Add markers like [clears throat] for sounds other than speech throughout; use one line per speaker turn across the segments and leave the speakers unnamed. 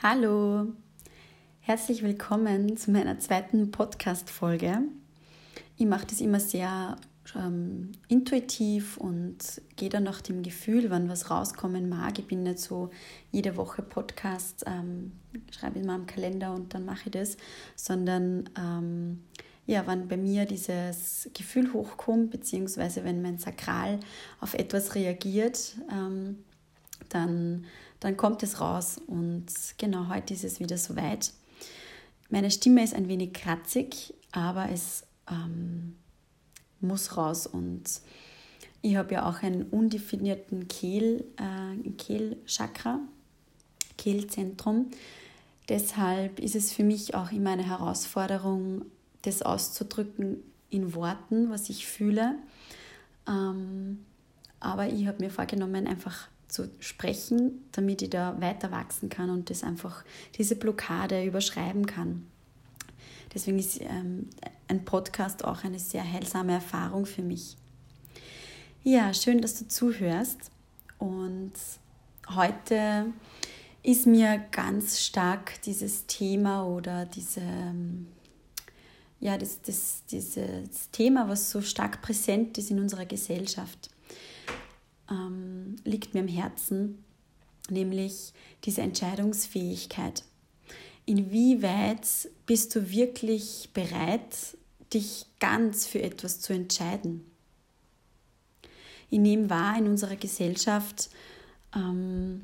Hallo, herzlich willkommen zu meiner zweiten Podcast-Folge. Ich mache das immer sehr ähm, intuitiv und gehe dann nach dem Gefühl, wann was rauskommen mag. Ich bin nicht so jede Woche Podcast, ähm, schreibe ich mal am Kalender und dann mache ich das, sondern ähm, ja, wann bei mir dieses Gefühl hochkommt, beziehungsweise wenn mein Sakral auf etwas reagiert, ähm, dann dann kommt es raus. Und genau heute ist es wieder soweit. Meine Stimme ist ein wenig kratzig, aber es ähm, muss raus. Und ich habe ja auch einen undefinierten Kehl, äh, Kehlchakra, Kehlzentrum. Deshalb ist es für mich auch immer eine Herausforderung, das auszudrücken in Worten, was ich fühle. Ähm, aber ich habe mir vorgenommen, einfach zu sprechen, damit ich da weiter wachsen kann und das einfach, diese Blockade überschreiben kann. Deswegen ist ähm, ein Podcast auch eine sehr heilsame Erfahrung für mich. Ja, schön, dass du zuhörst. Und heute ist mir ganz stark dieses Thema oder diese, ähm, ja, das, das, dieses Thema, was so stark präsent ist in unserer Gesellschaft ähm, liegt mir am Herzen, nämlich diese Entscheidungsfähigkeit. Inwieweit bist du wirklich bereit, dich ganz für etwas zu entscheiden? Ich nehme wahr, in unserer Gesellschaft ähm,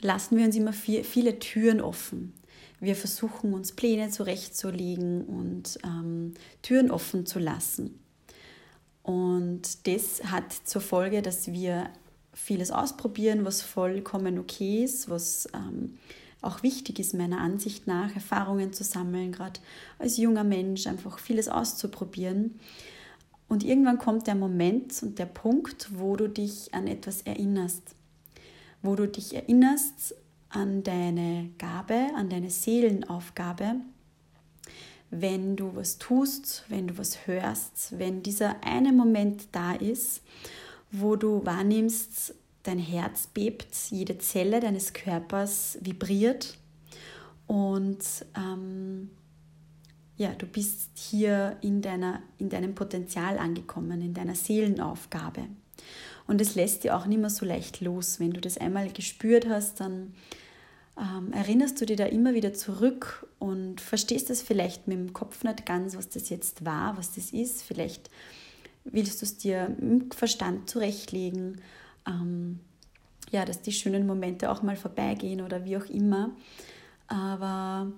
lassen wir uns immer viel, viele Türen offen. Wir versuchen uns Pläne zurechtzulegen und ähm, Türen offen zu lassen. Und das hat zur Folge, dass wir vieles ausprobieren, was vollkommen okay ist, was ähm, auch wichtig ist meiner Ansicht nach, Erfahrungen zu sammeln, gerade als junger Mensch einfach vieles auszuprobieren. Und irgendwann kommt der Moment und der Punkt, wo du dich an etwas erinnerst, wo du dich erinnerst an deine Gabe, an deine Seelenaufgabe wenn du was tust, wenn du was hörst, wenn dieser eine Moment da ist, wo du wahrnimmst, dein Herz bebt, jede Zelle deines Körpers vibriert und ähm, ja, du bist hier in, deiner, in deinem Potenzial angekommen, in deiner Seelenaufgabe. Und es lässt dir auch nicht mehr so leicht los. Wenn du das einmal gespürt hast, dann ähm, erinnerst du dir da immer wieder zurück und verstehst das vielleicht mit dem Kopf nicht ganz, was das jetzt war, was das ist. Vielleicht willst du es dir im Verstand zurechtlegen, ähm, ja, dass die schönen Momente auch mal vorbeigehen oder wie auch immer. Aber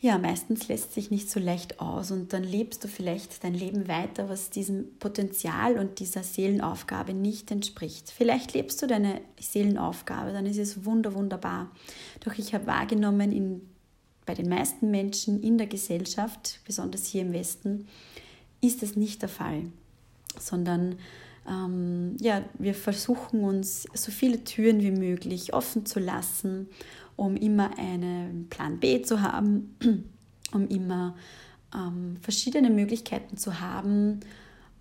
ja, meistens lässt sich nicht so leicht aus und dann lebst du vielleicht dein Leben weiter, was diesem Potenzial und dieser Seelenaufgabe nicht entspricht. Vielleicht lebst du deine Seelenaufgabe, dann ist es wunder wunderbar. Doch ich habe wahrgenommen in, bei den meisten Menschen in der Gesellschaft, besonders hier im Westen, ist es nicht der Fall, sondern ähm, ja, wir versuchen uns so viele Türen wie möglich offen zu lassen um immer einen Plan B zu haben, [clears throat] um immer ähm, verschiedene Möglichkeiten zu haben,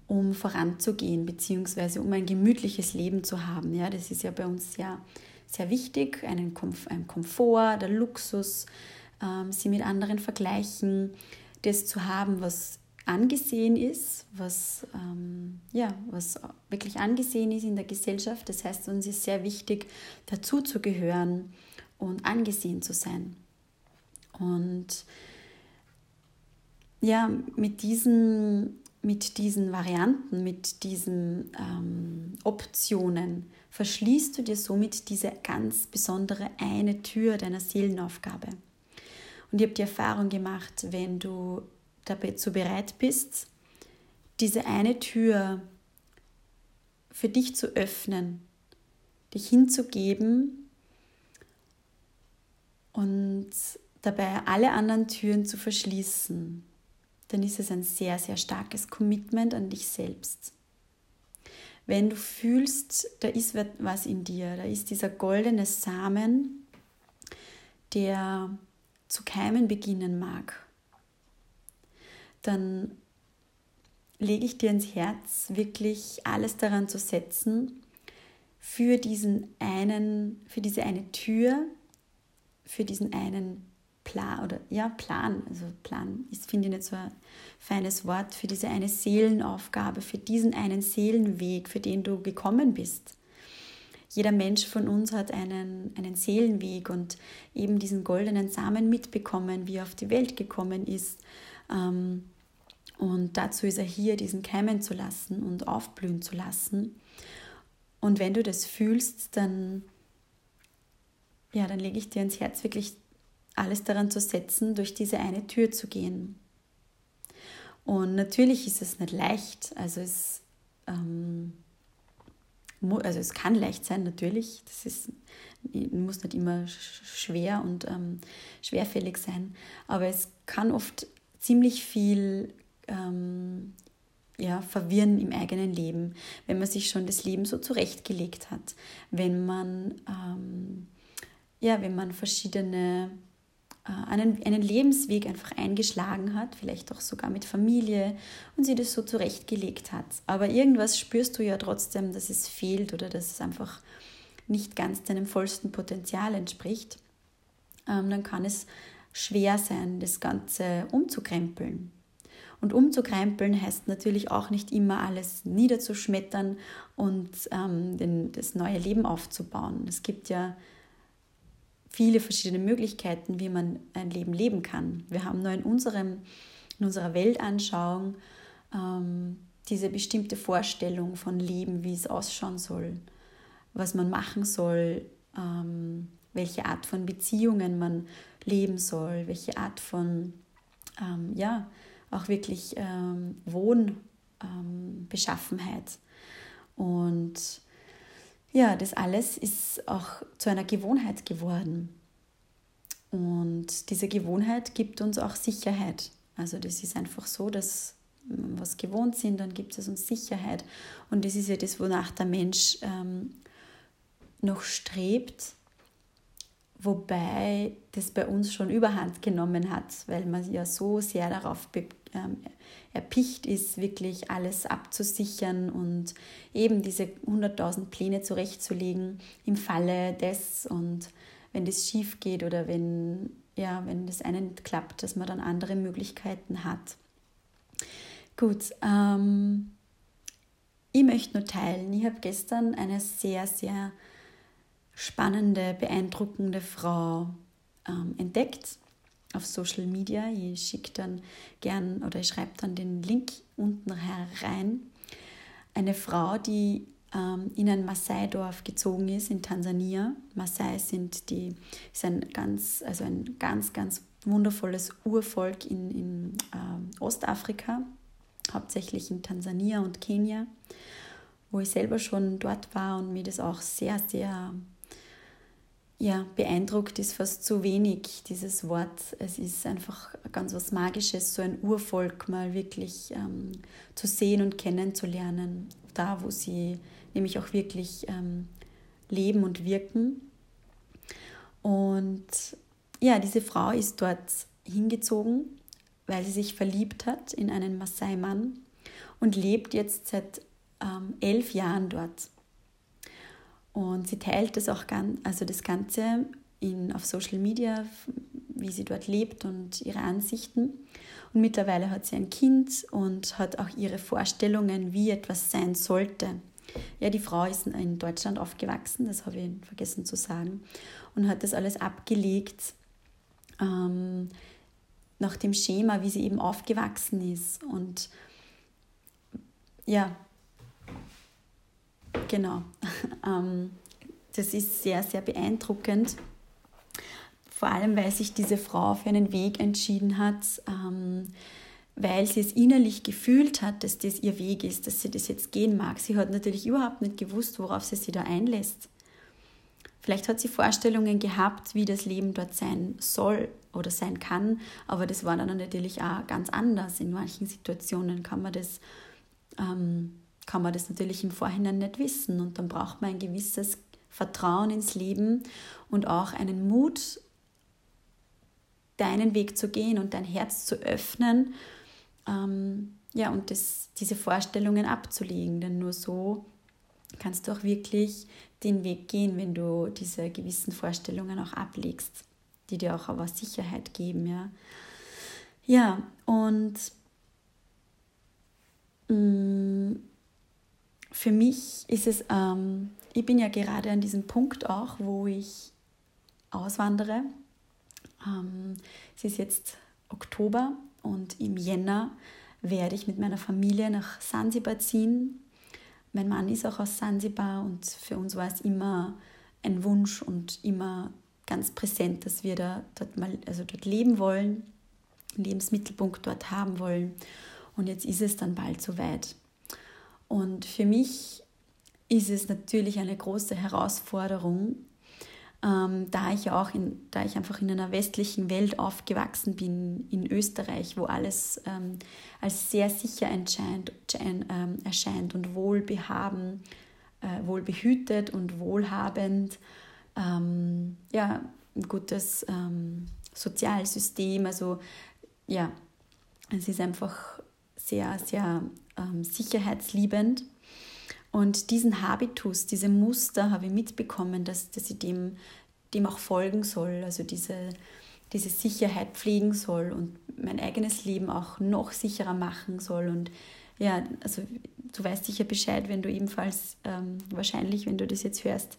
um voranzugehen, beziehungsweise um ein gemütliches Leben zu haben. Ja, das ist ja bei uns sehr, sehr wichtig, einen Komf ein Komfort, der Luxus, ähm, sie mit anderen vergleichen, das zu haben, was angesehen ist, was, ähm, ja, was wirklich angesehen ist in der Gesellschaft. Das heißt, uns ist sehr wichtig, dazu zu gehören und angesehen zu sein. Und ja, mit diesen, mit diesen Varianten, mit diesen ähm, Optionen verschließt du dir somit diese ganz besondere eine Tür deiner Seelenaufgabe. Und ich habe die Erfahrung gemacht, wenn du dazu bereit bist, diese eine Tür für dich zu öffnen, dich hinzugeben und dabei alle anderen Türen zu verschließen, dann ist es ein sehr, sehr starkes Commitment an dich selbst. Wenn du fühlst, da ist was in dir, da ist dieser goldene Samen, der zu keimen beginnen mag, dann lege ich dir ins Herz, wirklich alles daran zu setzen, für diesen einen, für diese eine Tür, für diesen einen Plan oder ja, Plan, also Plan ist, finde ich nicht so ein feines Wort, für diese eine Seelenaufgabe, für diesen einen Seelenweg, für den du gekommen bist. Jeder Mensch von uns hat einen, einen Seelenweg und eben diesen goldenen Samen mitbekommen, wie er auf die Welt gekommen ist. Ähm, und dazu ist er hier, diesen keimen zu lassen und aufblühen zu lassen. Und wenn du das fühlst, dann, ja, dann lege ich dir ins Herz, wirklich alles daran zu setzen, durch diese eine Tür zu gehen. Und natürlich ist es nicht leicht, also es, ähm, also es kann leicht sein, natürlich. Das ist, muss nicht immer schwer und ähm, schwerfällig sein, aber es kann oft ziemlich viel ähm, ja, verwirren im eigenen Leben, wenn man sich schon das Leben so zurechtgelegt hat, wenn man, ähm, ja, wenn man verschiedene äh, einen, einen Lebensweg einfach eingeschlagen hat, vielleicht auch sogar mit Familie und sie das so zurechtgelegt hat. Aber irgendwas spürst du ja trotzdem, dass es fehlt oder dass es einfach nicht ganz deinem vollsten Potenzial entspricht. Ähm, dann kann es schwer sein, das Ganze umzukrempeln. Und umzukrempeln heißt natürlich auch nicht immer alles niederzuschmettern und ähm, den, das neue Leben aufzubauen. Es gibt ja viele verschiedene Möglichkeiten, wie man ein Leben leben kann. Wir haben nur in, unserem, in unserer Weltanschauung ähm, diese bestimmte Vorstellung von Leben, wie es ausschauen soll, was man machen soll, ähm, welche Art von Beziehungen man leben soll, welche Art von, ähm, ja, auch wirklich ähm, Wohnbeschaffenheit. Und ja, das alles ist auch zu einer Gewohnheit geworden. Und diese Gewohnheit gibt uns auch Sicherheit. Also das ist einfach so, dass wir was gewohnt sind, dann gibt es uns Sicherheit. Und das ist ja das, wonach der Mensch ähm, noch strebt, wobei das bei uns schon überhand genommen hat, weil man ja so sehr darauf ähm, erpicht ist, wirklich alles abzusichern und eben diese 100.000 Pläne zurechtzulegen im Falle des und wenn das schief geht oder wenn, ja, wenn das einen klappt, dass man dann andere Möglichkeiten hat. Gut, ähm, ich möchte nur teilen, ich habe gestern eine sehr, sehr spannende, beeindruckende Frau ähm, entdeckt auf Social Media. Ich schicke dann gern oder ich schreibe dann den Link unten herein. Eine Frau, die ähm, in ein Maasai-Dorf gezogen ist in Tansania. Maasai sind die, ist ein ganz, also ein ganz, ganz wundervolles Urvolk in, in äh, Ostafrika, hauptsächlich in Tansania und Kenia, wo ich selber schon dort war und mir das auch sehr, sehr ja, beeindruckt ist fast zu wenig, dieses Wort. Es ist einfach ganz was Magisches, so ein Urvolk mal wirklich ähm, zu sehen und kennenzulernen, da wo sie nämlich auch wirklich ähm, leben und wirken. Und ja, diese Frau ist dort hingezogen, weil sie sich verliebt hat in einen Maasai-Mann und lebt jetzt seit ähm, elf Jahren dort. Und sie teilt das auch ganz, also das Ganze in, auf Social Media, wie sie dort lebt und ihre Ansichten. Und mittlerweile hat sie ein Kind und hat auch ihre Vorstellungen, wie etwas sein sollte. Ja, die Frau ist in Deutschland aufgewachsen, das habe ich vergessen zu sagen, und hat das alles abgelegt ähm, nach dem Schema, wie sie eben aufgewachsen ist. Und ja, Genau. [laughs] Ähm, das ist sehr, sehr beeindruckend. Vor allem, weil sich diese Frau für einen Weg entschieden hat, ähm, weil sie es innerlich gefühlt hat, dass das ihr Weg ist, dass sie das jetzt gehen mag. Sie hat natürlich überhaupt nicht gewusst, worauf sie sich da einlässt. Vielleicht hat sie Vorstellungen gehabt, wie das Leben dort sein soll oder sein kann, aber das war dann natürlich auch ganz anders. In manchen Situationen kann man das ähm, kann man das natürlich im Vorhinein nicht wissen. Und dann braucht man ein gewisses Vertrauen ins Leben und auch einen Mut, deinen Weg zu gehen und dein Herz zu öffnen. Ähm, ja, und das, diese Vorstellungen abzulegen. Denn nur so kannst du auch wirklich den Weg gehen, wenn du diese gewissen Vorstellungen auch ablegst. die dir auch aber Sicherheit geben, ja. Ja, und mh, mm, für mich ist es, ähm, ich bin ja gerade an diesem Punkt auch, wo ich auswandere. Ähm, es ist jetzt Oktober und im Jänner werde ich mit meiner Familie nach Sansibar ziehen. Mein Mann ist auch aus Sansibar und für uns war es immer ein Wunsch und immer ganz präsent, dass wir da dort mal also dort leben wollen, einen Lebensmittelpunkt dort haben wollen. Und jetzt ist es dann bald soweit. Und für mich ist es natürlich eine große Herausforderung, ähm, da ich auch in, da ich einfach in einer westlichen Welt aufgewachsen bin, in Österreich, wo alles ähm, als sehr sicher erscheint, ähm, erscheint und wohlbehaben, äh, wohlbehütet und wohlhabend, ähm, ja, ein gutes ähm, Sozialsystem, also ja, es ist einfach sehr, sehr ähm, sicherheitsliebend. Und diesen Habitus, diese Muster habe ich mitbekommen, dass, dass ich dem, dem auch folgen soll, also diese, diese Sicherheit pflegen soll und mein eigenes Leben auch noch sicherer machen soll. Und ja, also du weißt sicher Bescheid, wenn du ebenfalls, ähm, wahrscheinlich, wenn du das jetzt hörst,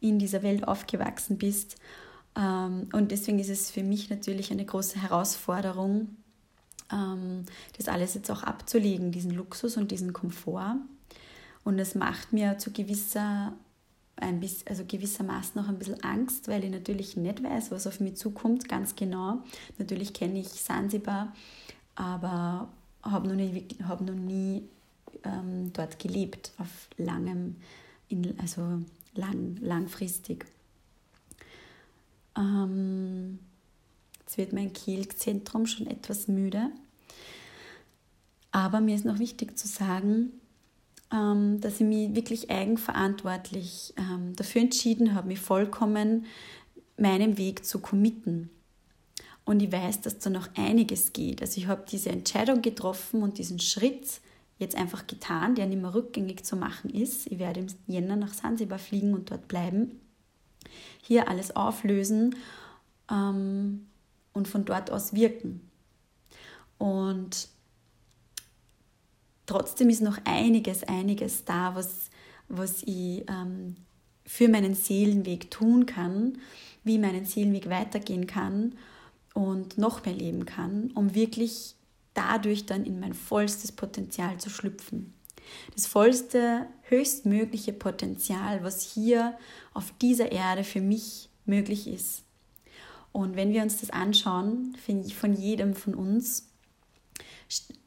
in dieser Welt aufgewachsen bist. Ähm, und deswegen ist es für mich natürlich eine große Herausforderung, das alles jetzt auch abzulegen, diesen Luxus und diesen Komfort. Und es macht mir zu gewisser, ein bisschen, also gewissermaßen noch ein bisschen Angst, weil ich natürlich nicht weiß, was auf mich zukommt, ganz genau. Natürlich kenne ich Sansibar, aber habe noch nie, hab noch nie ähm, dort gelebt, auf langem, in, also lang, langfristig. Ähm, jetzt wird mein Kehlzentrum schon etwas müde. Aber mir ist noch wichtig zu sagen, ähm, dass ich mich wirklich eigenverantwortlich ähm, dafür entschieden habe, mich vollkommen meinem Weg zu committen. Und ich weiß, dass da noch einiges geht. Also ich habe diese Entscheidung getroffen und diesen Schritt jetzt einfach getan, der nicht mehr rückgängig zu machen ist. Ich werde im Jänner nach Sansibar fliegen und dort bleiben. Hier alles auflösen ähm, und von dort aus wirken. Und trotzdem ist noch einiges, einiges da, was, was ich ähm, für meinen Seelenweg tun kann, wie meinen Seelenweg weitergehen kann und noch mehr leben kann, um wirklich dadurch dann in mein vollstes Potenzial zu schlüpfen. Das vollste, höchstmögliche Potenzial, was hier auf dieser Erde für mich möglich ist. Und wenn wir uns das anschauen, von jedem von uns,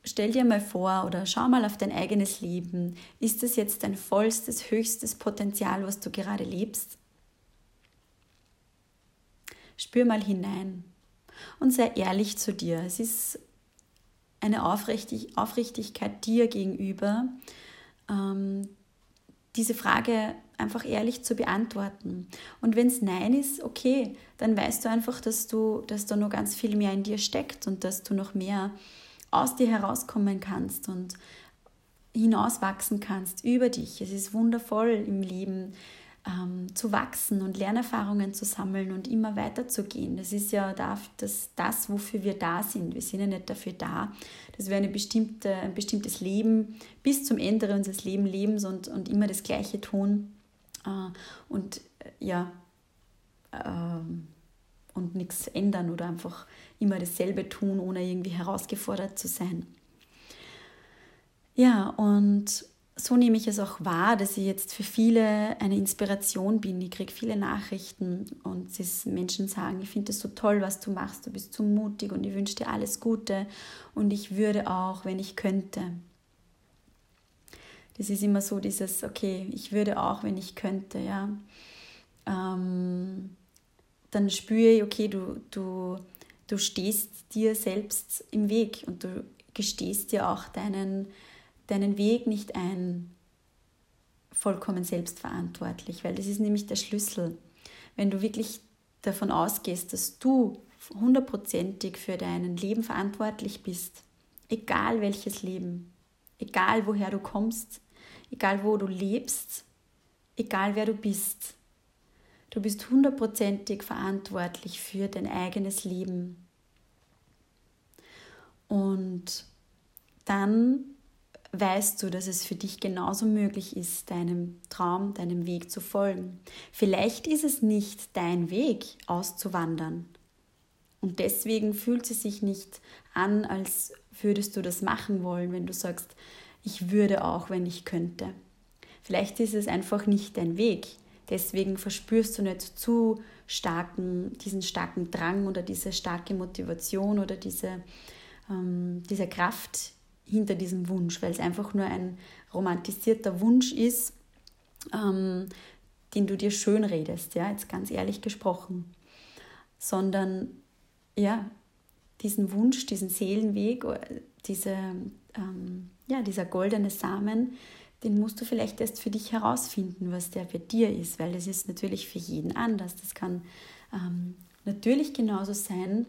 stell dir mal vor oder schau mal auf dein eigenes Leben. Ist es jetzt dein vollstes, höchstes Potenzial, was du gerade lebst? Spür mal hinein und sei ehrlich zu dir. Es ist eine Aufrichtig Aufrichtigkeit dir gegenüber, ähm, diese Frage einfach ehrlich zu beantworten. Und wenn es Nein ist, okay, dann weißt du einfach, dass du, dass da noch ganz viel mehr in dir steckt und dass du noch mehr aus dir herauskommen kannst und hinauswachsen kannst über dich. Es ist wundervoll im Leben ähm, zu wachsen und Lernerfahrungen zu sammeln und immer weiterzugehen. Das ist ja das, das, wofür wir da sind. Wir sind ja nicht dafür da, dass wir eine bestimmte, ein bestimmtes Leben bis zum Ende unseres Lebens leben und, und immer das Gleiche tun. Äh, und äh, ja, äh, und nichts ändern oder einfach immer dasselbe tun, ohne irgendwie herausgefordert zu sein. Ja, und so nehme ich es auch wahr, dass ich jetzt für viele eine Inspiration bin. Ich kriege viele Nachrichten und Menschen sagen, ich finde es so toll, was du machst, du bist so mutig und ich wünsche dir alles Gute und ich würde auch, wenn ich könnte. Das ist immer so dieses, okay, ich würde auch, wenn ich könnte, ja. Ähm, dann spüre ich, okay, du, du, du stehst dir selbst im Weg und du gestehst dir auch deinen, deinen Weg nicht ein, vollkommen selbstverantwortlich, weil das ist nämlich der Schlüssel. Wenn du wirklich davon ausgehst, dass du hundertprozentig für dein Leben verantwortlich bist, egal welches Leben, egal woher du kommst, egal wo du lebst, egal wer du bist, Du bist hundertprozentig verantwortlich für dein eigenes Leben. Und dann weißt du, dass es für dich genauso möglich ist, deinem Traum, deinem Weg zu folgen. Vielleicht ist es nicht dein Weg, auszuwandern. Und deswegen fühlt es sich nicht an, als würdest du das machen wollen, wenn du sagst, ich würde auch, wenn ich könnte. Vielleicht ist es einfach nicht dein Weg. Deswegen verspürst du nicht zu starken, diesen starken Drang oder diese starke Motivation oder diese, ähm, diese Kraft hinter diesem Wunsch, weil es einfach nur ein romantisierter Wunsch ist, ähm, den du dir schön redest, ja, jetzt ganz ehrlich gesprochen, sondern ja, diesen Wunsch, diesen Seelenweg, äh, diese, ähm, ja, dieser goldene Samen, den musst du vielleicht erst für dich herausfinden, was der für dir ist, weil es ist natürlich für jeden anders. Das kann ähm, natürlich genauso sein,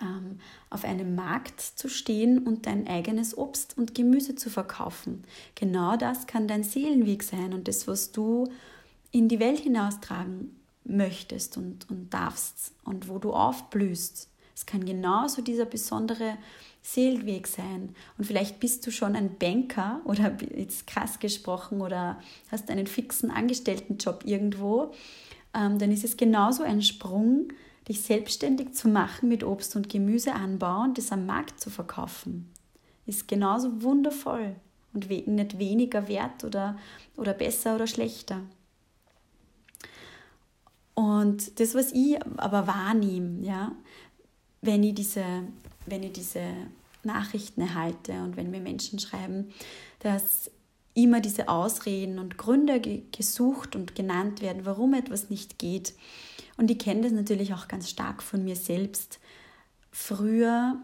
ähm, auf einem Markt zu stehen und dein eigenes Obst und Gemüse zu verkaufen. Genau das kann dein Seelenweg sein und das, was du in die Welt hinaustragen möchtest und, und darfst und wo du aufblühst. Es kann genauso dieser besondere Seelenweg sein. Und vielleicht bist du schon ein Banker oder [laughs] jetzt krass gesprochen oder hast einen fixen Angestelltenjob irgendwo. Ähm, dann ist es genauso ein Sprung, dich selbstständig zu machen mit Obst- und Gemüseanbau und das am Markt zu verkaufen. Ist genauso wundervoll und nicht weniger wert oder, oder besser oder schlechter. Und das, was ich aber wahrnehme, ja, wenn ich diese, wenn ich diese Nachrichten erhalte und wenn mir Menschen schreiben, dass immer diese Ausreden und Gründe gesucht und genannt werden, warum etwas nicht geht. Und ich kenne das natürlich auch ganz stark von mir selbst. Früher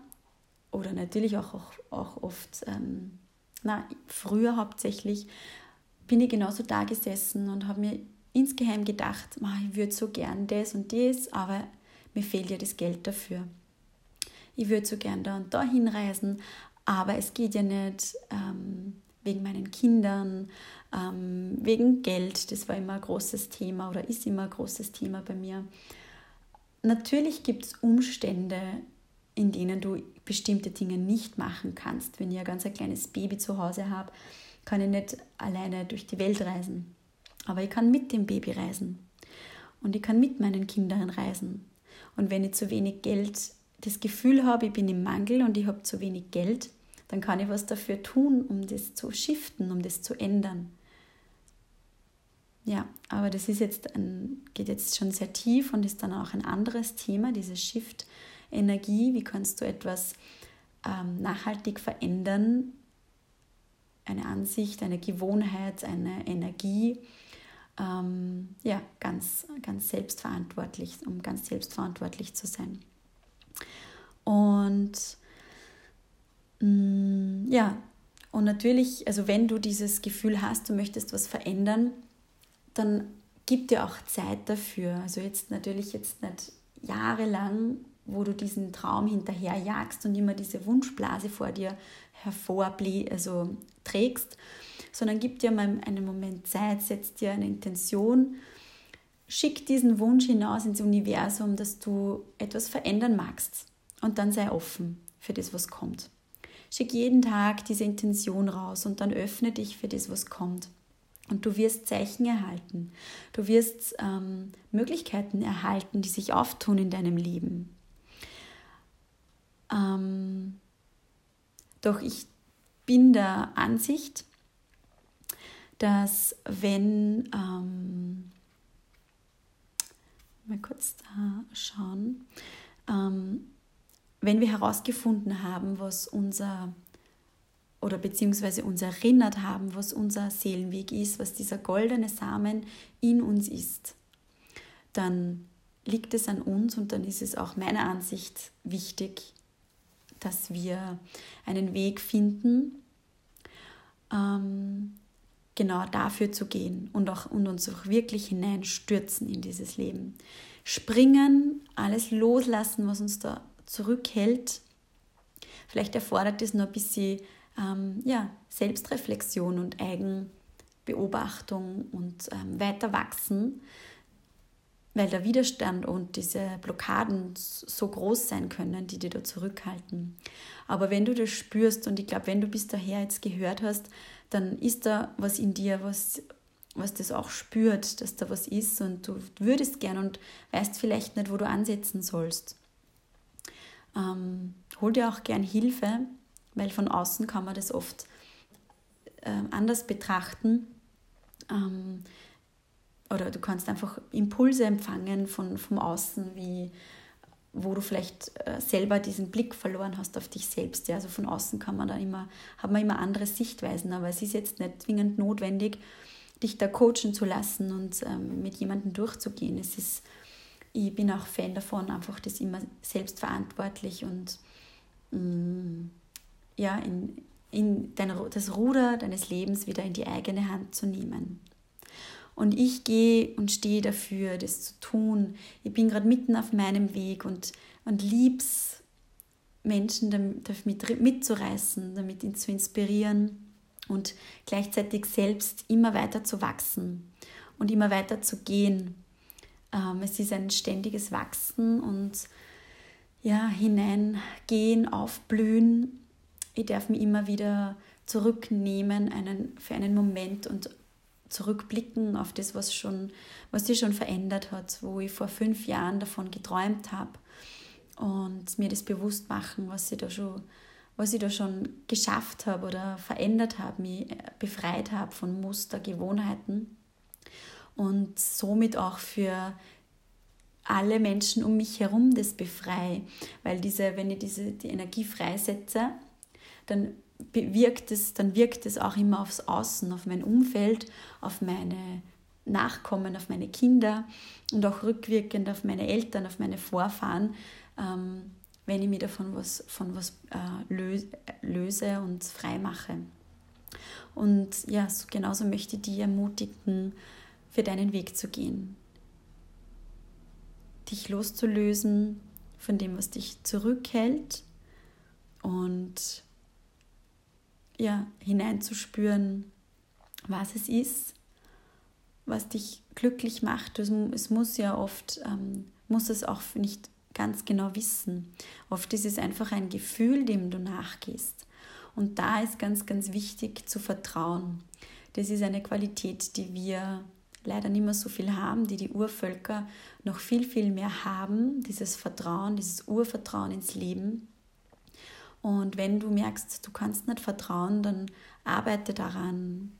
oder natürlich auch, auch, auch oft, ähm, na, früher hauptsächlich, bin ich genauso da gesessen und habe mir insgeheim gedacht, ich würde so gern das und das, aber mir fehlt ja das Geld dafür. Ich würde so gern da und da hinreisen, aber es geht ja nicht ähm, wegen meinen Kindern, ähm, wegen Geld, das war immer ein großes Thema oder ist immer ein großes Thema bei mir. Natürlich gibt es Umstände, in denen du bestimmte Dinge nicht machen kannst. Wenn ich ein ganz ein kleines Baby zu Hause habe, kann ich nicht alleine durch die Welt reisen. Aber ich kann mit dem Baby reisen. Und ich kann mit meinen Kindern reisen. Und wenn ich zu wenig Geld, das Gefühl habe, ich bin im Mangel und ich habe zu wenig Geld, dann kann ich was dafür tun, um das zu shiften, um das zu ändern. Ja, aber das ist jetzt ein, geht jetzt schon sehr tief und ist dann auch ein anderes Thema, diese Shift-Energie. Wie kannst du etwas ähm, nachhaltig verändern? Eine Ansicht, eine Gewohnheit, eine Energie. Ähm, ja, ganz, ganz selbstverantwortlich, um ganz selbstverantwortlich zu sein. Und mh, mm, ja, und natürlich, also wenn du dieses Gefühl hast, du möchtest was verändern, dann gib dir auch Zeit dafür. Also jetzt natürlich jetzt nicht jahrelang, wo du diesen Traum hinterherjagst und immer diese Wunschblase vor dir hervor also trägst, sondern gib dir mal einen Moment Zeit, setz dir eine Intention, schick diesen Wunsch hinaus ins Universum, dass du etwas verändern magst und dann sei offen für das, was kommt. Schick jeden Tag diese Intention raus und dann öffne dich für das, was kommt. Und du wirst Zeichen erhalten. Du wirst ähm, Möglichkeiten erhalten, die sich auftun in deinem Leben. Ähm, doch ich bin der Ansicht, dass wenn, ähm, mal kurz da schauen, ähm, wenn wir herausgefunden haben, was unser oder beziehungsweise uns erinnert haben, was unser Seelenweg ist, was dieser goldene Samen in uns ist, dann liegt es an uns und dann ist es auch meiner Ansicht wichtig, dass wir einen Weg finden, ähm, genau dafür zu gehen und, auch, und uns auch wirklich hineinstürzen in dieses Leben. Springen, alles loslassen, was uns da zurückhält. Vielleicht erfordert es noch ein bisschen ähm, ja, Selbstreflexion und Eigenbeobachtung und ähm, weiter wachsen. weil der Widerstand und diese Blockaden so groß sein können, die dir da zurückhalten. Aber wenn du das spürst und ich glaube, wenn du bis daher jetzt gehört hast, dann ist da was in dir, was, was das auch spürt, dass da was ist und du würdest gern und weißt vielleicht nicht, wo du ansetzen sollst. Ähm, hol dir auch gern Hilfe, weil von außen kann man das oft äh, anders betrachten. Ähm, oder du kannst einfach Impulse empfangen von, vom Außen, wie wo du vielleicht äh, selber diesen Blick verloren hast auf dich selbst. Ja? Also von außen kann man da immer, hat man immer andere Sichtweisen, aber es ist jetzt nicht zwingend notwendig, dich da coachen zu lassen und ähm, mit jemandem durchzugehen. Es ist, ich bin auch Fan davon, einfach das immer selbstverantwortlich und mh, mm, ja, in, in dein, das Ruder deines Lebens wieder in die eigene Hand zu nehmen. Und ich gehe und stehe dafür, das zu tun. Ich bin gerade mitten auf meinem Weg und, und lieb's, Menschen damit mitzureißen, damit ihn zu inspirieren und gleichzeitig selbst immer weiter zu wachsen und immer weiter zu gehen. Ähm, es ist ein ständiges Wachsen und ja, hineingehen, aufblühen. Ich darf mich immer wieder zurücknehmen einen, für einen Moment und zurückblicken auf das, was, schon, was sich schon verändert hat, wo ich vor fünf Jahren davon geträumt habe und mir das bewusst machen, was ich da schon, was ich da schon geschafft habe oder verändert habe, mich befreit habe von Muster, Gewohnheiten und somit auch für alle Menschen um mich herum das befreie, weil diese, wenn ich diese die Energie freisetze, dann wirkt es, dann wirkt es auch immer aufs Außen, auf mein Umfeld, auf meine Nachkommen, auf meine Kinder und auch rückwirkend auf meine Eltern, auf meine Vorfahren, ähm, wenn ich mich davon was, von was äh, löse, und frei mache. Und ja, so, genauso möchte ich dich ermutigen, für deinen Weg zu gehen. Dich loszulösen von dem, was dich zurückhält und ja, hineinzuspüren, was es ist, was dich glücklich macht. Es muss ja oft, ähm, muss es auch nicht ganz genau wissen. Oft ist es einfach ein Gefühl, dem du nachgehst. Und da ist ganz, ganz wichtig zu vertrauen. Das ist eine Qualität, die wir leider nicht mehr so viel haben, die die Urvölker noch viel, viel mehr haben. Dieses Vertrauen, dieses Urvertrauen ins Leben. Und wenn du merkst, du kannst nicht vertrauen, dann arbeite daran,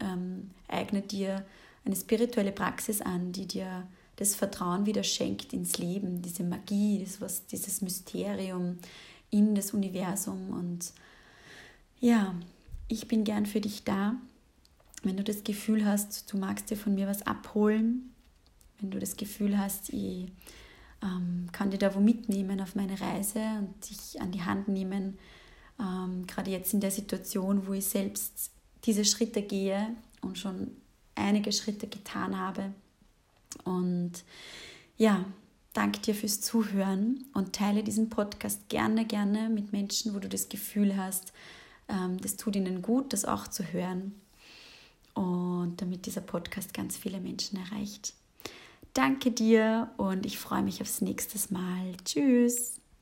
ähm, eigne dir eine spirituelle Praxis an, die dir das Vertrauen wieder schenkt ins Leben, diese Magie, das was, dieses Mysterium in das Universum. Und ja, ich bin gern für dich da. Wenn du das Gefühl hast, du magst dir von mir was abholen, wenn du das Gefühl hast, ich ähm, kann dir da wo mitnehmen auf meine Reise und dich an die Hand nehmen. Ähm, gerade jetzt in der Situation, wo ich selbst diese Schritte gehe und schon einige Schritte getan habe. Und ja, danke dir fürs Zuhören und teile diesen Podcast gerne, gerne mit Menschen, wo du das Gefühl hast, ähm, das tut ihnen gut, das auch zu hören. Und damit dieser Podcast ganz viele Menschen erreicht. Danke dir und ich freue mich aufs nächste Mal. Tschüss.